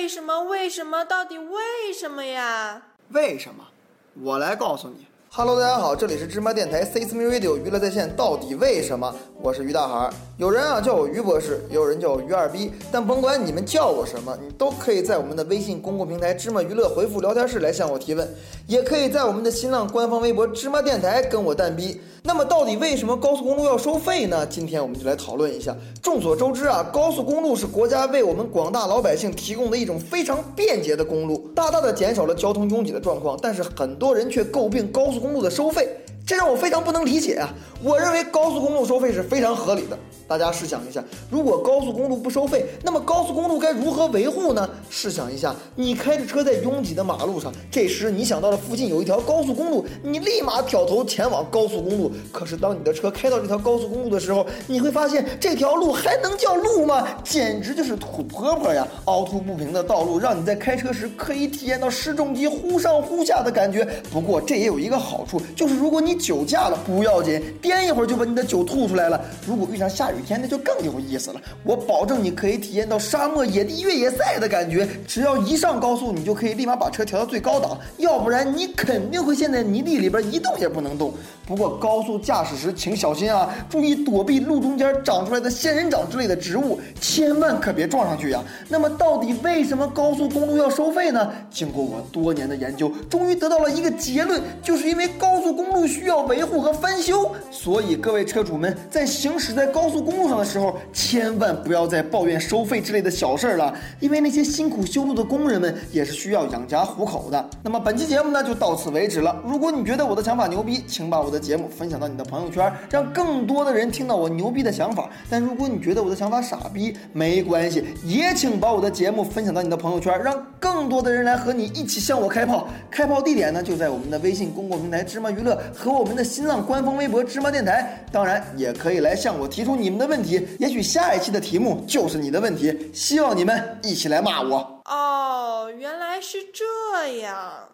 为什么？为什么？到底为什么呀？为什么？我来告诉你。Hello，大家好，这里是芝麻电台 C S M Radio 娱乐在线。到底为什么？我是于大海。有人啊叫我于博士，也有人叫我于二逼。但甭管你们叫我什么，你都可以在我们的微信公共平台芝麻娱乐回复聊天室来向我提问，也可以在我们的新浪官方微博芝麻电台跟我蛋逼。那么到底为什么高速公路要收费呢？今天我们就来讨论一下。众所周知啊，高速公路是国家为我们广大老百姓提供的一种非常便捷的公路，大大的减少了交通拥挤的状况。但是很多人却诟病高速公路的收费。这让我非常不能理解啊！我认为高速公路收费是非常合理的。大家试想一下，如果高速公路不收费，那么高速公路该如何维护呢？试想一下，你开着车在拥挤的马路上，这时你想到了附近有一条高速公路，你立马挑头前往高速公路。可是当你的车开到这条高速公路的时候，你会发现这条路还能叫路吗？简直就是土坡坡呀！凹凸不平的道路让你在开车时可以体验到失重机忽上忽下的感觉。不过这也有一个好处，就是如果你酒驾了不要紧，颠一会儿就把你的酒吐出来了。如果遇上下雨天，那就更有意思了。我保证你可以体验到沙漠野地越野赛的感觉。只要一上高速，你就可以立马把车调到最高档，要不然你肯定会陷在泥地里边一动也不能动。不过高速驾驶时请小心啊，注意躲避路中间长出来的仙人掌之类的植物，千万可别撞上去呀。那么到底为什么高速公路要收费呢？经过我多年的研究，终于得到了一个结论，就是因为高速公路需要要维护。和翻修，所以各位车主们在行驶在高速公路上的时候，千万不要再抱怨收费之类的小事儿了，因为那些辛苦修路的工人们也是需要养家糊口的。那么本期节目呢就到此为止了。如果你觉得我的想法牛逼，请把我的节目分享到你的朋友圈，让更多的人听到我牛逼的想法。但如果你觉得我的想法傻逼，没关系，也请把我的节目分享到你的朋友圈，让更多的人来和你一起向我开炮。开炮地点呢就在我们的微信公共平台芝麻娱乐和和我们的。新浪官方微博芝麻电台，当然也可以来向我提出你们的问题，也许下一期的题目就是你的问题。希望你们一起来骂我。哦，原来是这样。